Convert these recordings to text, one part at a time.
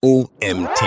OMT.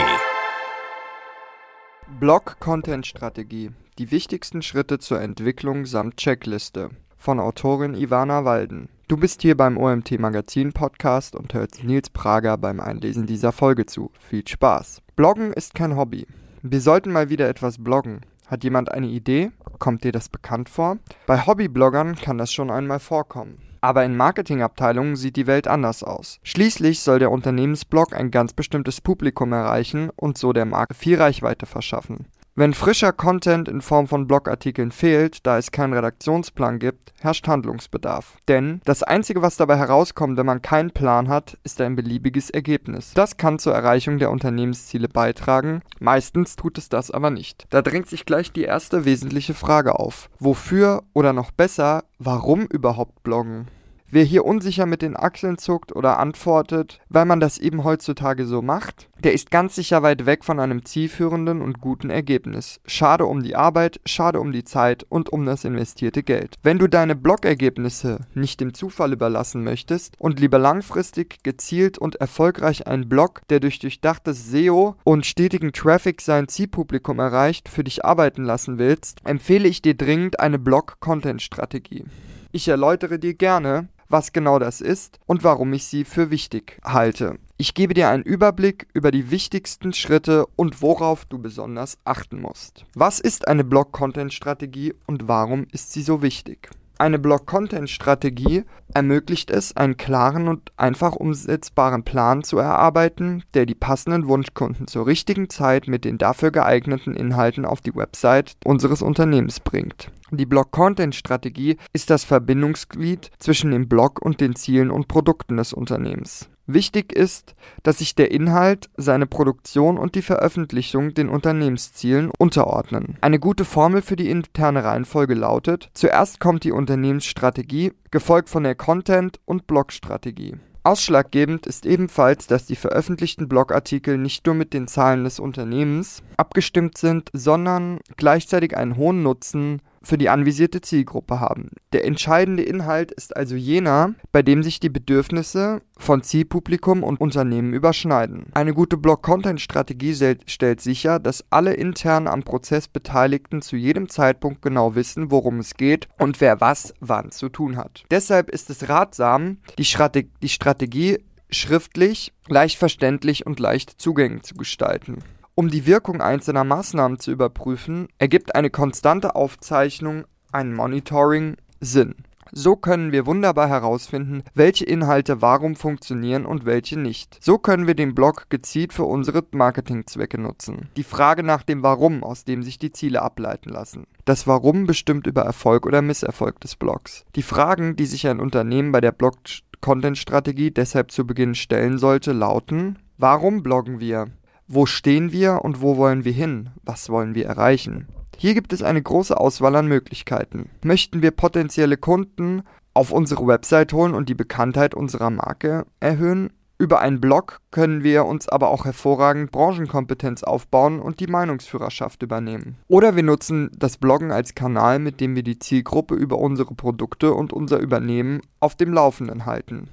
Blog-Content-Strategie. Die wichtigsten Schritte zur Entwicklung samt Checkliste. Von Autorin Ivana Walden. Du bist hier beim OMT Magazin Podcast und hörst Nils Prager beim Einlesen dieser Folge zu. Viel Spaß. Bloggen ist kein Hobby. Wir sollten mal wieder etwas bloggen. Hat jemand eine Idee? Kommt dir das bekannt vor? Bei Hobbybloggern kann das schon einmal vorkommen. Aber in Marketingabteilungen sieht die Welt anders aus. Schließlich soll der Unternehmensblog ein ganz bestimmtes Publikum erreichen und so der Marke viel Reichweite verschaffen. Wenn frischer Content in Form von Blogartikeln fehlt, da es keinen Redaktionsplan gibt, herrscht Handlungsbedarf. Denn das Einzige, was dabei herauskommt, wenn man keinen Plan hat, ist ein beliebiges Ergebnis. Das kann zur Erreichung der Unternehmensziele beitragen, meistens tut es das aber nicht. Da drängt sich gleich die erste wesentliche Frage auf. Wofür oder noch besser, warum überhaupt bloggen? Wer hier unsicher mit den Achseln zuckt oder antwortet, weil man das eben heutzutage so macht, der ist ganz sicher weit weg von einem zielführenden und guten Ergebnis. Schade um die Arbeit, schade um die Zeit und um das investierte Geld. Wenn du deine Blog-Ergebnisse nicht dem Zufall überlassen möchtest und lieber langfristig, gezielt und erfolgreich einen Blog, der durch durchdachtes SEO und stetigen Traffic sein Zielpublikum erreicht, für dich arbeiten lassen willst, empfehle ich dir dringend eine Blog-Content-Strategie. Ich erläutere dir gerne, was genau das ist und warum ich sie für wichtig halte. Ich gebe dir einen Überblick über die wichtigsten Schritte und worauf du besonders achten musst. Was ist eine Blog-Content-Strategie und warum ist sie so wichtig? Eine Blog-Content-Strategie ermöglicht es, einen klaren und einfach umsetzbaren Plan zu erarbeiten, der die passenden Wunschkunden zur richtigen Zeit mit den dafür geeigneten Inhalten auf die Website unseres Unternehmens bringt. Die Blog-Content-Strategie ist das Verbindungsglied zwischen dem Blog und den Zielen und Produkten des Unternehmens. Wichtig ist, dass sich der Inhalt, seine Produktion und die Veröffentlichung den Unternehmenszielen unterordnen. Eine gute Formel für die interne Reihenfolge lautet: Zuerst kommt die Unternehmensstrategie, gefolgt von der Content- und Blogstrategie. Ausschlaggebend ist ebenfalls, dass die veröffentlichten Blogartikel nicht nur mit den Zahlen des Unternehmens abgestimmt sind, sondern gleichzeitig einen hohen Nutzen für die anvisierte Zielgruppe haben. Der entscheidende Inhalt ist also jener, bei dem sich die Bedürfnisse von Zielpublikum und Unternehmen überschneiden. Eine gute Blog-Content-Strategie stellt sicher, dass alle intern am Prozess Beteiligten zu jedem Zeitpunkt genau wissen, worum es geht und wer was wann zu tun hat. Deshalb ist es ratsam, die, Strate die Strategie schriftlich, leicht verständlich und leicht zugänglich zu gestalten. Um die Wirkung einzelner Maßnahmen zu überprüfen, ergibt eine konstante Aufzeichnung, ein Monitoring, Sinn. So können wir wunderbar herausfinden, welche Inhalte warum funktionieren und welche nicht. So können wir den Blog gezielt für unsere Marketingzwecke nutzen. Die Frage nach dem Warum, aus dem sich die Ziele ableiten lassen. Das Warum bestimmt über Erfolg oder Misserfolg des Blogs. Die Fragen, die sich ein Unternehmen bei der Blog-Content-Strategie deshalb zu Beginn stellen sollte, lauten: Warum bloggen wir? Wo stehen wir und wo wollen wir hin? Was wollen wir erreichen? Hier gibt es eine große Auswahl an Möglichkeiten. Möchten wir potenzielle Kunden auf unsere Website holen und die Bekanntheit unserer Marke erhöhen? Über einen Blog können wir uns aber auch hervorragend Branchenkompetenz aufbauen und die Meinungsführerschaft übernehmen. Oder wir nutzen das Bloggen als Kanal, mit dem wir die Zielgruppe über unsere Produkte und unser Übernehmen auf dem Laufenden halten.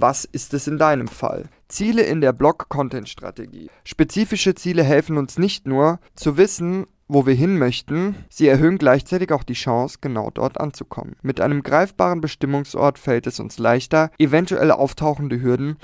Was ist es in deinem Fall? Ziele in der Blog-Content-Strategie. Spezifische Ziele helfen uns nicht nur zu wissen, wo wir hin möchten, sie erhöhen gleichzeitig auch die Chance, genau dort anzukommen. Mit einem greifbaren Bestimmungsort fällt es uns leichter, eventuell auftauchende Hürden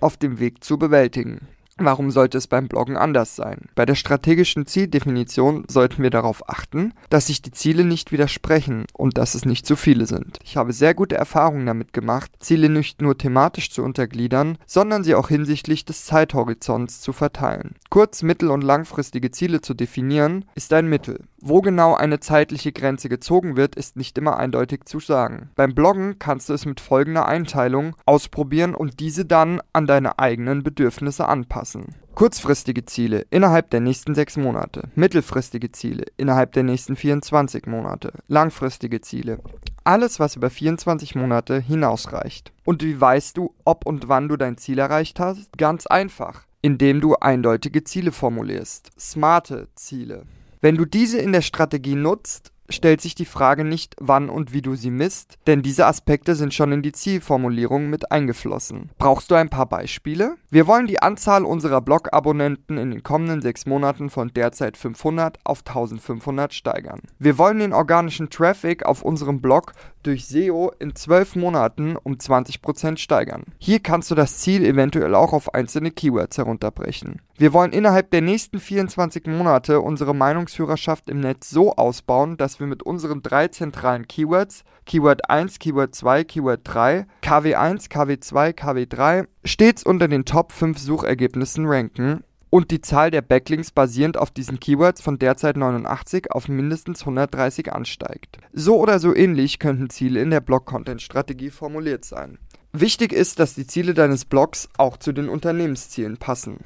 auf dem Weg zu bewältigen. Warum sollte es beim Bloggen anders sein? Bei der strategischen Zieldefinition sollten wir darauf achten, dass sich die Ziele nicht widersprechen und dass es nicht zu viele sind. Ich habe sehr gute Erfahrungen damit gemacht, Ziele nicht nur thematisch zu untergliedern, sondern sie auch hinsichtlich des Zeithorizonts zu verteilen. Kurz-, mittel- und langfristige Ziele zu definieren, ist ein Mittel. Wo genau eine zeitliche Grenze gezogen wird, ist nicht immer eindeutig zu sagen. Beim Bloggen kannst du es mit folgender Einteilung ausprobieren und diese dann an deine eigenen Bedürfnisse anpassen. Kurzfristige Ziele innerhalb der nächsten sechs Monate, mittelfristige Ziele innerhalb der nächsten 24 Monate, langfristige Ziele. Alles, was über 24 Monate hinausreicht. Und wie weißt du, ob und wann du dein Ziel erreicht hast? Ganz einfach, indem du eindeutige Ziele formulierst. Smarte Ziele. Wenn du diese in der Strategie nutzt, stellt sich die Frage nicht, wann und wie du sie misst, denn diese Aspekte sind schon in die Zielformulierung mit eingeflossen. Brauchst du ein paar Beispiele? Wir wollen die Anzahl unserer Blog-Abonnenten in den kommenden sechs Monaten von derzeit 500 auf 1500 steigern. Wir wollen den organischen Traffic auf unserem Blog durch SEO in zwölf Monaten um 20% steigern. Hier kannst du das Ziel eventuell auch auf einzelne Keywords herunterbrechen. Wir wollen innerhalb der nächsten 24 Monate unsere Meinungsführerschaft im Netz so ausbauen, dass wir mit unseren drei zentralen Keywords, Keyword 1, Keyword 2, Keyword 3, KW1, KW2, KW3, stets unter den Top 5 Suchergebnissen ranken und die Zahl der Backlinks basierend auf diesen Keywords von derzeit 89 auf mindestens 130 ansteigt. So oder so ähnlich könnten Ziele in der Blog-Content-Strategie formuliert sein. Wichtig ist, dass die Ziele deines Blogs auch zu den Unternehmenszielen passen.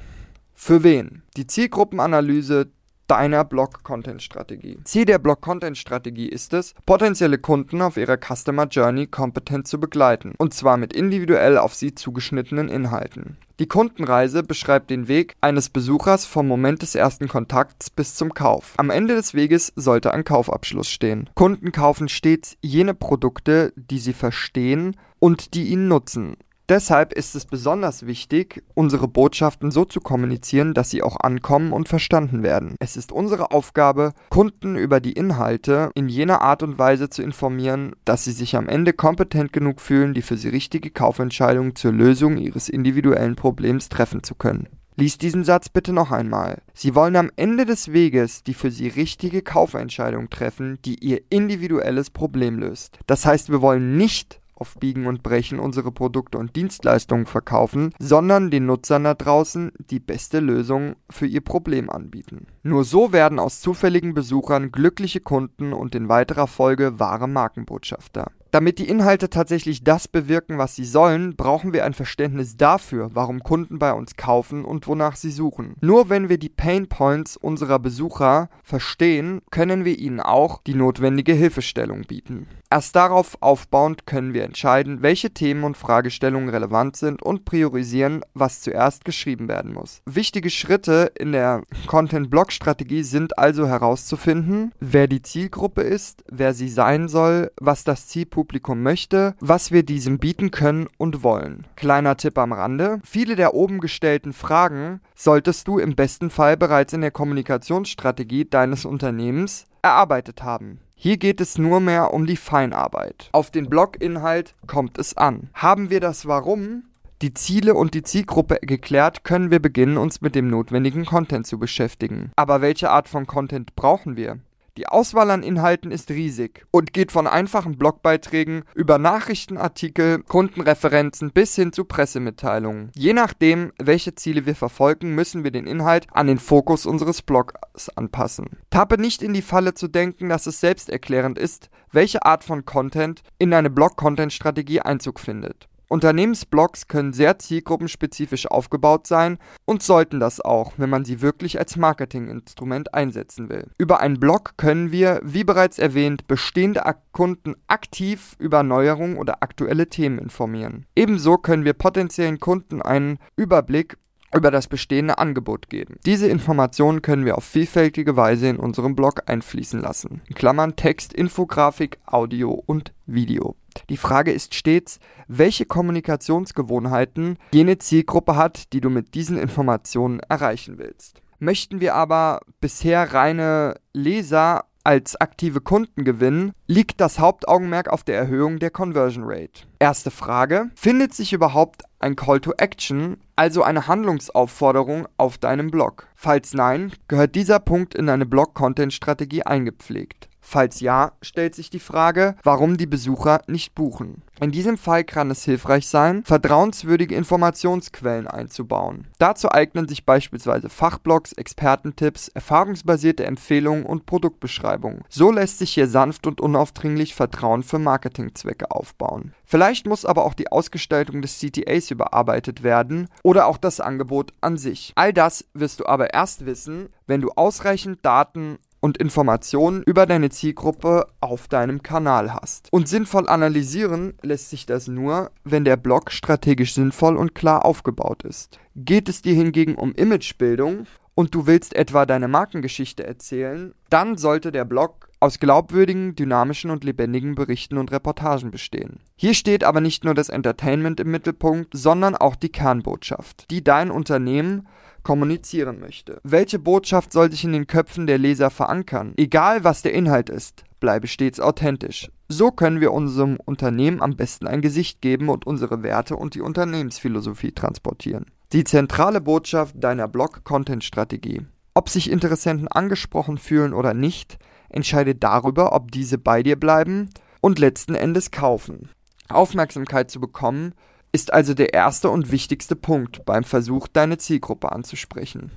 Für wen? Die Zielgruppenanalyse deiner Blog-Content-Strategie. Ziel der Blog-Content-Strategie ist es, potenzielle Kunden auf ihrer Customer Journey kompetent zu begleiten, und zwar mit individuell auf sie zugeschnittenen Inhalten. Die Kundenreise beschreibt den Weg eines Besuchers vom Moment des ersten Kontakts bis zum Kauf. Am Ende des Weges sollte ein Kaufabschluss stehen. Kunden kaufen stets jene Produkte, die sie verstehen und die ihnen nutzen. Deshalb ist es besonders wichtig, unsere Botschaften so zu kommunizieren, dass sie auch ankommen und verstanden werden. Es ist unsere Aufgabe, Kunden über die Inhalte in jener Art und Weise zu informieren, dass sie sich am Ende kompetent genug fühlen, die für sie richtige Kaufentscheidung zur Lösung ihres individuellen Problems treffen zu können. Lies diesen Satz bitte noch einmal. Sie wollen am Ende des Weges die für Sie richtige Kaufentscheidung treffen, die Ihr individuelles Problem löst. Das heißt, wir wollen nicht auf Biegen und Brechen unsere Produkte und Dienstleistungen verkaufen, sondern den Nutzern da draußen die beste Lösung für ihr Problem anbieten. Nur so werden aus zufälligen Besuchern glückliche Kunden und in weiterer Folge wahre Markenbotschafter. Damit die Inhalte tatsächlich das bewirken, was sie sollen, brauchen wir ein Verständnis dafür, warum Kunden bei uns kaufen und wonach sie suchen. Nur wenn wir die Pain Points unserer Besucher verstehen, können wir ihnen auch die notwendige Hilfestellung bieten. Erst darauf aufbauend können wir entscheiden, welche Themen und Fragestellungen relevant sind und priorisieren, was zuerst geschrieben werden muss. Wichtige Schritte in der Content-Blog-Strategie sind also herauszufinden, wer die Zielgruppe ist, wer sie sein soll, was das Zielpublikum möchte, was wir diesem bieten können und wollen. Kleiner Tipp am Rande, viele der oben gestellten Fragen solltest du im besten Fall bereits in der Kommunikationsstrategie deines Unternehmens erarbeitet haben. Hier geht es nur mehr um die Feinarbeit. Auf den Bloginhalt kommt es an. Haben wir das Warum, die Ziele und die Zielgruppe geklärt, können wir beginnen, uns mit dem notwendigen Content zu beschäftigen. Aber welche Art von Content brauchen wir? Die Auswahl an Inhalten ist riesig und geht von einfachen Blogbeiträgen über Nachrichtenartikel, Kundenreferenzen bis hin zu Pressemitteilungen. Je nachdem, welche Ziele wir verfolgen, müssen wir den Inhalt an den Fokus unseres Blogs anpassen. Tappe nicht in die Falle zu denken, dass es selbsterklärend ist, welche Art von Content in eine Blog-Content-Strategie Einzug findet. Unternehmensblogs können sehr zielgruppenspezifisch aufgebaut sein und sollten das auch, wenn man sie wirklich als Marketinginstrument einsetzen will. Über einen Blog können wir, wie bereits erwähnt, bestehende Kunden aktiv über Neuerungen oder aktuelle Themen informieren. Ebenso können wir potenziellen Kunden einen Überblick über das bestehende Angebot geben. Diese Informationen können wir auf vielfältige Weise in unserem Blog einfließen lassen. In Klammern Text, Infografik, Audio und Video. Die Frage ist stets, welche Kommunikationsgewohnheiten jene Zielgruppe hat, die du mit diesen Informationen erreichen willst. Möchten wir aber bisher reine Leser als aktive Kunden gewinnen, liegt das Hauptaugenmerk auf der Erhöhung der Conversion Rate. Erste Frage, findet sich überhaupt ein Call to Action, also eine Handlungsaufforderung auf deinem Blog? Falls nein, gehört dieser Punkt in deine Blog-Content-Strategie eingepflegt. Falls ja, stellt sich die Frage, warum die Besucher nicht buchen. In diesem Fall kann es hilfreich sein, vertrauenswürdige Informationsquellen einzubauen. Dazu eignen sich beispielsweise Fachblogs, Expertentipps, erfahrungsbasierte Empfehlungen und Produktbeschreibungen. So lässt sich hier sanft und unaufdringlich Vertrauen für Marketingzwecke aufbauen. Vielleicht muss aber auch die Ausgestaltung des CTAs überarbeitet werden oder auch das Angebot an sich. All das wirst du aber erst wissen, wenn du ausreichend Daten und Informationen über deine Zielgruppe auf deinem Kanal hast. Und sinnvoll analysieren lässt sich das nur, wenn der Blog strategisch sinnvoll und klar aufgebaut ist. Geht es dir hingegen um Imagebildung und du willst etwa deine Markengeschichte erzählen, dann sollte der Blog aus glaubwürdigen, dynamischen und lebendigen Berichten und Reportagen bestehen. Hier steht aber nicht nur das Entertainment im Mittelpunkt, sondern auch die Kernbotschaft, die dein Unternehmen kommunizieren möchte. Welche Botschaft soll sich in den Köpfen der Leser verankern? Egal was der Inhalt ist, bleibe stets authentisch. So können wir unserem Unternehmen am besten ein Gesicht geben und unsere Werte und die Unternehmensphilosophie transportieren. Die zentrale Botschaft deiner Blog-Content-Strategie. Ob sich Interessenten angesprochen fühlen oder nicht, entscheidet darüber, ob diese bei dir bleiben und letzten Endes kaufen. Aufmerksamkeit zu bekommen, ist also der erste und wichtigste Punkt beim Versuch, deine Zielgruppe anzusprechen.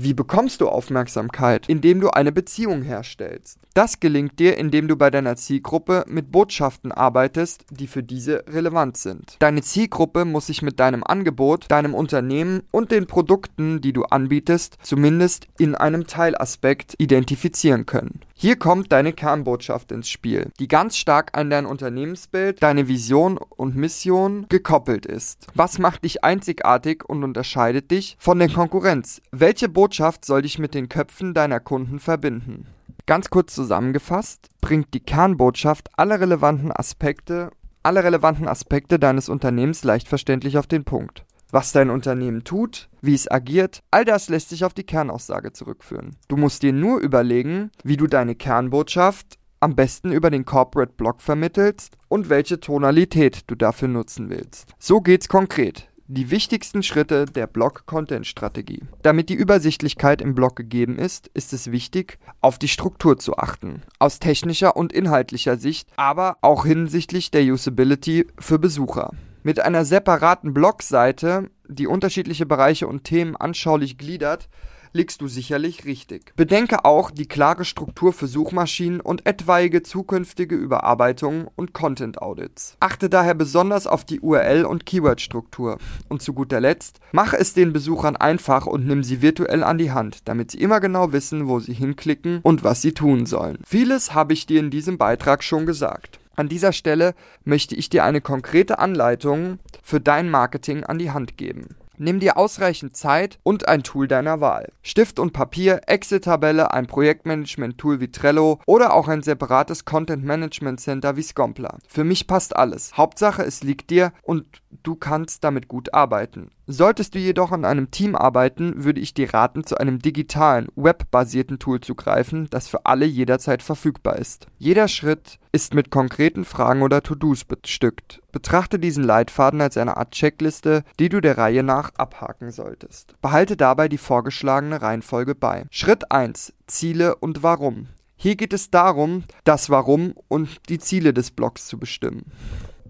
Wie bekommst du Aufmerksamkeit? Indem du eine Beziehung herstellst. Das gelingt dir, indem du bei deiner Zielgruppe mit Botschaften arbeitest, die für diese relevant sind. Deine Zielgruppe muss sich mit deinem Angebot, deinem Unternehmen und den Produkten, die du anbietest, zumindest in einem Teilaspekt identifizieren können. Hier kommt deine Kernbotschaft ins Spiel, die ganz stark an dein Unternehmensbild, deine Vision und Mission gekoppelt ist. Was macht dich einzigartig und unterscheidet dich von der Konkurrenz? Welche Botschaft soll dich mit den Köpfen deiner Kunden verbinden? Ganz kurz zusammengefasst, bringt die Kernbotschaft alle relevanten Aspekte, alle relevanten Aspekte deines Unternehmens leicht verständlich auf den Punkt was dein Unternehmen tut, wie es agiert, all das lässt sich auf die Kernaussage zurückführen. Du musst dir nur überlegen, wie du deine Kernbotschaft am besten über den Corporate Blog vermittelst und welche Tonalität du dafür nutzen willst. So geht's konkret. Die wichtigsten Schritte der Blog-Content-Strategie. Damit die Übersichtlichkeit im Blog gegeben ist, ist es wichtig, auf die Struktur zu achten. Aus technischer und inhaltlicher Sicht, aber auch hinsichtlich der Usability für Besucher. Mit einer separaten Blogseite, die unterschiedliche Bereiche und Themen anschaulich gliedert, liegst du sicherlich richtig. Bedenke auch die klare Struktur für Suchmaschinen und etwaige zukünftige Überarbeitungen und Content Audits. Achte daher besonders auf die URL- und Keyword-Struktur. Und zu guter Letzt, mache es den Besuchern einfach und nimm sie virtuell an die Hand, damit sie immer genau wissen, wo sie hinklicken und was sie tun sollen. Vieles habe ich dir in diesem Beitrag schon gesagt. An dieser Stelle möchte ich dir eine konkrete Anleitung für dein Marketing an die Hand geben. Nimm dir ausreichend Zeit und ein Tool deiner Wahl. Stift und Papier, Excel-Tabelle, ein Projektmanagement-Tool wie Trello oder auch ein separates Content-Management-Center wie Scompler. Für mich passt alles. Hauptsache, es liegt dir und du kannst damit gut arbeiten. Solltest du jedoch an einem Team arbeiten, würde ich dir raten, zu einem digitalen, webbasierten Tool zu greifen, das für alle jederzeit verfügbar ist. Jeder Schritt ist mit konkreten Fragen oder To-Dos bestückt. Betrachte diesen Leitfaden als eine Art Checkliste, die du der Reihe nach abhaken solltest. Behalte dabei die vorgeschlagene Reihenfolge bei. Schritt 1. Ziele und Warum. Hier geht es darum, das Warum und die Ziele des Blogs zu bestimmen.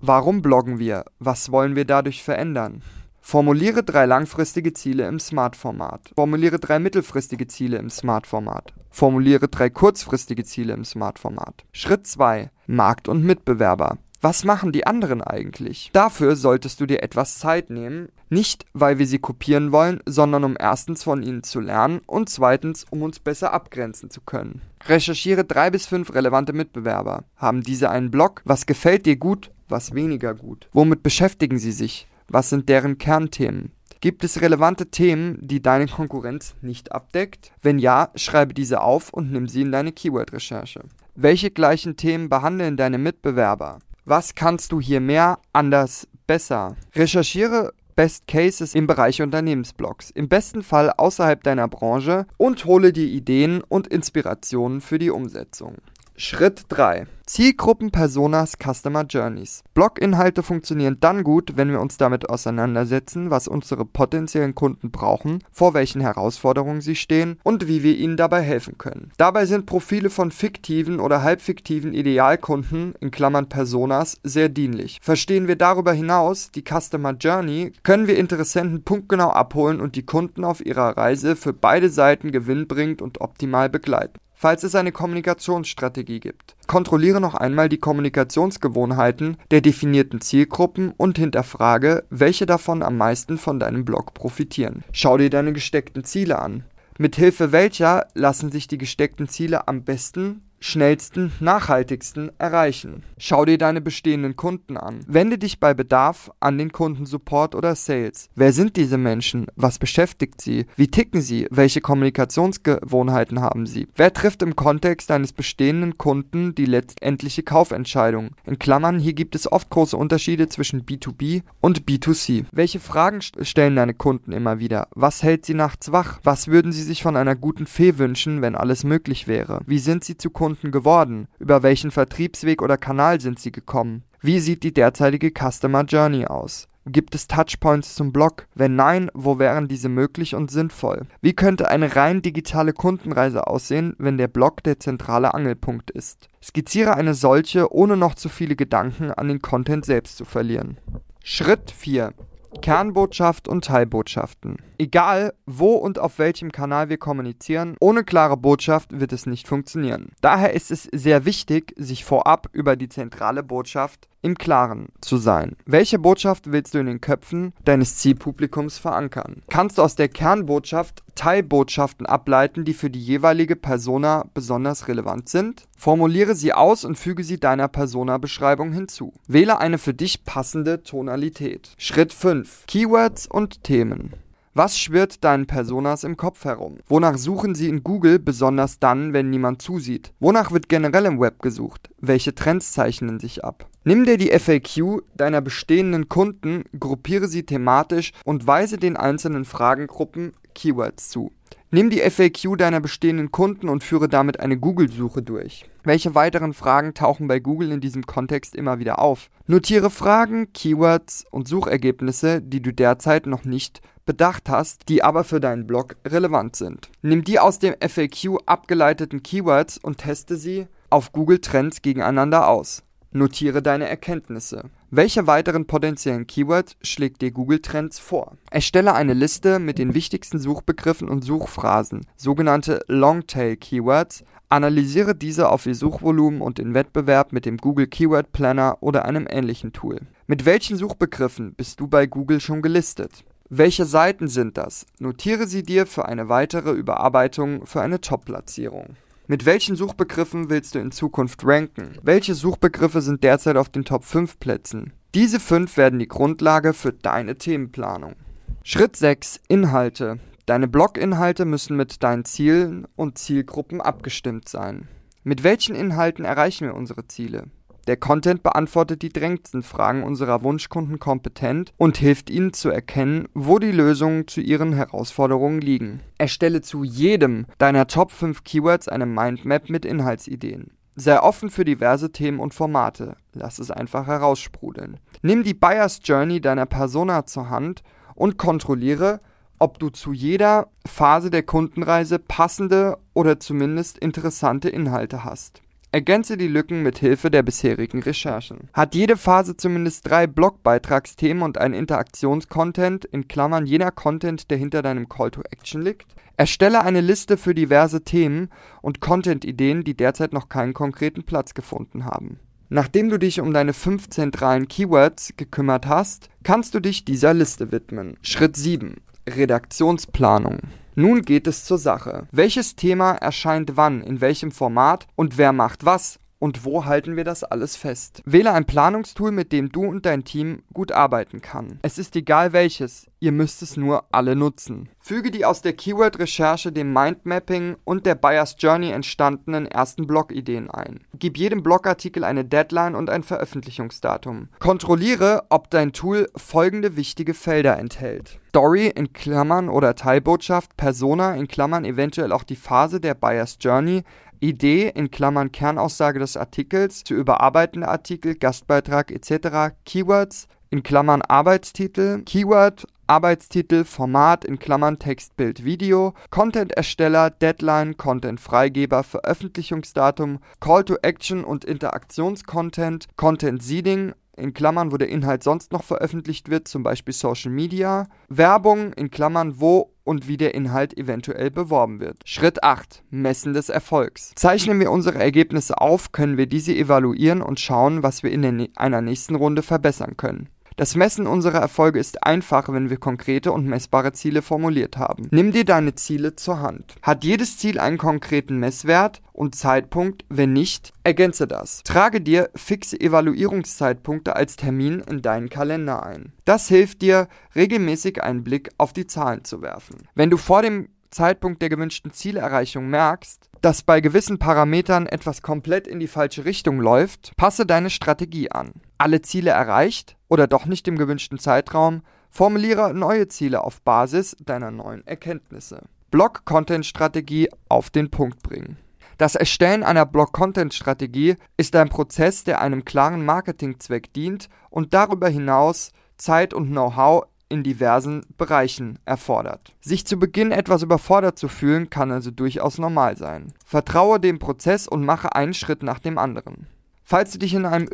Warum bloggen wir? Was wollen wir dadurch verändern? Formuliere drei langfristige Ziele im Smart-Format. Formuliere drei mittelfristige Ziele im Smart-Format. Formuliere drei kurzfristige Ziele im Smart-Format. Schritt 2. Markt und Mitbewerber. Was machen die anderen eigentlich? Dafür solltest du dir etwas Zeit nehmen, nicht weil wir sie kopieren wollen, sondern um erstens von ihnen zu lernen und zweitens um uns besser abgrenzen zu können. Recherchiere drei bis fünf relevante Mitbewerber. Haben diese einen Blog? Was gefällt dir gut? Was weniger gut? Womit beschäftigen sie sich? Was sind deren Kernthemen? Gibt es relevante Themen, die deine Konkurrenz nicht abdeckt? Wenn ja, schreibe diese auf und nimm sie in deine Keyword-Recherche. Welche gleichen Themen behandeln deine Mitbewerber? Was kannst du hier mehr, anders, besser? Recherchiere Best Cases im Bereich Unternehmensblogs, im besten Fall außerhalb deiner Branche und hole dir Ideen und Inspirationen für die Umsetzung. Schritt 3. Zielgruppen-Personas Customer Journeys. Blog-Inhalte funktionieren dann gut, wenn wir uns damit auseinandersetzen, was unsere potenziellen Kunden brauchen, vor welchen Herausforderungen sie stehen und wie wir ihnen dabei helfen können. Dabei sind Profile von fiktiven oder halbfiktiven Idealkunden in Klammern Personas sehr dienlich. Verstehen wir darüber hinaus die Customer Journey, können wir Interessenten punktgenau abholen und die Kunden auf ihrer Reise für beide Seiten gewinnbringend und optimal begleiten falls es eine Kommunikationsstrategie gibt. Kontrolliere noch einmal die Kommunikationsgewohnheiten der definierten Zielgruppen und hinterfrage, welche davon am meisten von deinem Blog profitieren. Schau dir deine gesteckten Ziele an. Mithilfe welcher lassen sich die gesteckten Ziele am besten schnellsten, nachhaltigsten erreichen. Schau dir deine bestehenden Kunden an. Wende dich bei Bedarf an den Kundensupport oder Sales. Wer sind diese Menschen? Was beschäftigt sie? Wie ticken sie? Welche Kommunikationsgewohnheiten haben sie? Wer trifft im Kontext deines bestehenden Kunden die letztendliche Kaufentscheidung? In Klammern, hier gibt es oft große Unterschiede zwischen B2B und B2C. Welche Fragen stellen deine Kunden immer wieder? Was hält sie nachts wach? Was würden sie sich von einer guten Fee wünschen, wenn alles möglich wäre? Wie sind sie zu Kunden geworden? Über welchen Vertriebsweg oder Kanal sind sie gekommen? Wie sieht die derzeitige Customer Journey aus? Gibt es Touchpoints zum Blog? Wenn nein, wo wären diese möglich und sinnvoll? Wie könnte eine rein digitale Kundenreise aussehen, wenn der Blog der zentrale Angelpunkt ist? Skizziere eine solche, ohne noch zu viele Gedanken an den Content selbst zu verlieren. Schritt 4. Kernbotschaft und Teilbotschaften. Egal, wo und auf welchem Kanal wir kommunizieren, ohne klare Botschaft wird es nicht funktionieren. Daher ist es sehr wichtig, sich vorab über die zentrale Botschaft im Klaren zu sein. Welche Botschaft willst du in den Köpfen deines Zielpublikums verankern? Kannst du aus der Kernbotschaft Teilbotschaften ableiten, die für die jeweilige Persona besonders relevant sind? Formuliere sie aus und füge sie deiner Persona-Beschreibung hinzu. Wähle eine für dich passende Tonalität. Schritt 5. Keywords und Themen. Was schwirrt deinen Personas im Kopf herum? Wonach suchen sie in Google, besonders dann, wenn niemand zusieht? Wonach wird generell im Web gesucht? Welche Trends zeichnen sich ab? Nimm dir die FAQ deiner bestehenden Kunden, gruppiere sie thematisch und weise den einzelnen Fragengruppen Keywords zu. Nimm die FAQ deiner bestehenden Kunden und führe damit eine Google-Suche durch. Welche weiteren Fragen tauchen bei Google in diesem Kontext immer wieder auf? Notiere Fragen, Keywords und Suchergebnisse, die du derzeit noch nicht bedacht hast, die aber für deinen Blog relevant sind. Nimm die aus dem FAQ abgeleiteten Keywords und teste sie auf Google Trends gegeneinander aus. Notiere deine Erkenntnisse. Welche weiteren potenziellen Keywords schlägt dir Google Trends vor? Erstelle eine Liste mit den wichtigsten Suchbegriffen und Suchphrasen, sogenannte Longtail Keywords. Analysiere diese auf ihr Suchvolumen und den Wettbewerb mit dem Google Keyword Planner oder einem ähnlichen Tool. Mit welchen Suchbegriffen bist du bei Google schon gelistet? Welche Seiten sind das? Notiere sie dir für eine weitere Überarbeitung für eine Top-Platzierung. Mit welchen Suchbegriffen willst du in Zukunft ranken? Welche Suchbegriffe sind derzeit auf den Top 5 Plätzen? Diese 5 werden die Grundlage für deine Themenplanung. Schritt 6. Inhalte. Deine Blog-Inhalte müssen mit deinen Zielen und Zielgruppen abgestimmt sein. Mit welchen Inhalten erreichen wir unsere Ziele? Der Content beantwortet die drängendsten Fragen unserer Wunschkunden kompetent und hilft ihnen zu erkennen, wo die Lösungen zu ihren Herausforderungen liegen. Erstelle zu jedem deiner Top 5 Keywords eine Mindmap mit Inhaltsideen. Sei offen für diverse Themen und Formate. Lass es einfach heraussprudeln. Nimm die Buyer's Journey deiner Persona zur Hand und kontrolliere, ob du zu jeder Phase der Kundenreise passende oder zumindest interessante Inhalte hast. Ergänze die Lücken mit Hilfe der bisherigen Recherchen. Hat jede Phase zumindest drei Blogbeitragsthemen und einen Interaktionscontent in Klammern jener Content, der hinter deinem Call to Action liegt? Erstelle eine Liste für diverse Themen und Content-Ideen, die derzeit noch keinen konkreten Platz gefunden haben. Nachdem du dich um deine fünf zentralen Keywords gekümmert hast, kannst du dich dieser Liste widmen. Schritt 7. Redaktionsplanung. Nun geht es zur Sache. Welches Thema erscheint wann, in welchem Format und wer macht was und wo halten wir das alles fest? Wähle ein Planungstool, mit dem du und dein Team gut arbeiten kann. Es ist egal welches, ihr müsst es nur alle nutzen. Füge die aus der Keyword-Recherche, dem Mindmapping und der Buyer's Journey entstandenen ersten Blogideen ein. Gib jedem Blogartikel eine Deadline und ein Veröffentlichungsdatum. Kontrolliere, ob dein Tool folgende wichtige Felder enthält. Story in Klammern oder Teilbotschaft, Persona in Klammern eventuell auch die Phase der Buyer's Journey, Idee in Klammern Kernaussage des Artikels, zu überarbeitende Artikel, Gastbeitrag etc., Keywords in Klammern Arbeitstitel, Keyword, Arbeitstitel, Format in Klammern Text, Bild, Video, Content-Ersteller, Deadline, Content-Freigeber, Veröffentlichungsdatum, Call to Action und Interaktionscontent, Content-Seeding, in Klammern, wo der Inhalt sonst noch veröffentlicht wird, zum Beispiel Social Media, Werbung in Klammern, wo und wie der Inhalt eventuell beworben wird. Schritt 8. Messen des Erfolgs. Zeichnen wir unsere Ergebnisse auf, können wir diese evaluieren und schauen, was wir in einer nächsten Runde verbessern können. Das Messen unserer Erfolge ist einfach, wenn wir konkrete und messbare Ziele formuliert haben. Nimm dir deine Ziele zur Hand. Hat jedes Ziel einen konkreten Messwert und Zeitpunkt? Wenn nicht, ergänze das. Trage dir fixe Evaluierungszeitpunkte als Termin in deinen Kalender ein. Das hilft dir, regelmäßig einen Blick auf die Zahlen zu werfen. Wenn du vor dem Zeitpunkt der gewünschten Zielerreichung merkst, dass bei gewissen Parametern etwas komplett in die falsche Richtung läuft, passe deine Strategie an. Alle Ziele erreicht oder doch nicht im gewünschten Zeitraum, formuliere neue Ziele auf Basis deiner neuen Erkenntnisse. Blog-Content-Strategie auf den Punkt bringen. Das Erstellen einer Blog-Content-Strategie ist ein Prozess, der einem klaren Marketingzweck dient und darüber hinaus Zeit und Know-how in diversen Bereichen erfordert. Sich zu Beginn etwas überfordert zu fühlen, kann also durchaus normal sein. Vertraue dem Prozess und mache einen Schritt nach dem anderen. Falls du dich in, einem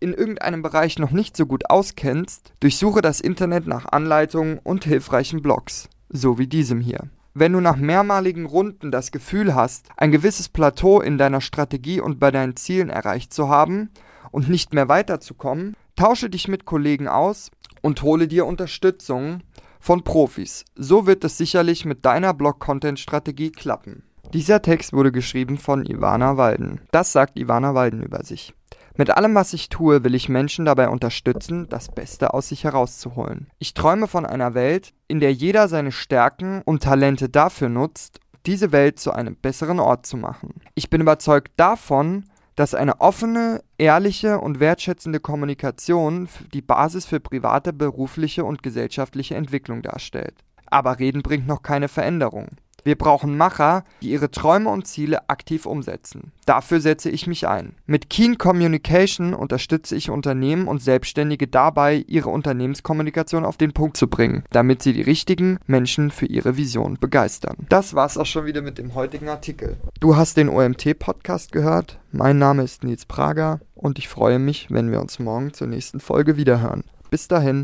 in irgendeinem Bereich noch nicht so gut auskennst, durchsuche das Internet nach Anleitungen und hilfreichen Blogs, so wie diesem hier. Wenn du nach mehrmaligen Runden das Gefühl hast, ein gewisses Plateau in deiner Strategie und bei deinen Zielen erreicht zu haben und nicht mehr weiterzukommen, tausche dich mit Kollegen aus und hole dir Unterstützung von Profis. So wird es sicherlich mit deiner Blog-Content-Strategie klappen. Dieser Text wurde geschrieben von Ivana Walden. Das sagt Ivana Walden über sich. Mit allem, was ich tue, will ich Menschen dabei unterstützen, das Beste aus sich herauszuholen. Ich träume von einer Welt, in der jeder seine Stärken und Talente dafür nutzt, diese Welt zu einem besseren Ort zu machen. Ich bin überzeugt davon, dass eine offene, ehrliche und wertschätzende Kommunikation die Basis für private, berufliche und gesellschaftliche Entwicklung darstellt. Aber Reden bringt noch keine Veränderung. Wir brauchen Macher, die ihre Träume und Ziele aktiv umsetzen. Dafür setze ich mich ein. Mit Keen Communication unterstütze ich Unternehmen und Selbstständige dabei, ihre Unternehmenskommunikation auf den Punkt zu bringen, damit sie die richtigen Menschen für ihre Vision begeistern. Das war's auch schon wieder mit dem heutigen Artikel. Du hast den OMT-Podcast gehört. Mein Name ist Nils Prager und ich freue mich, wenn wir uns morgen zur nächsten Folge wiederhören. Bis dahin.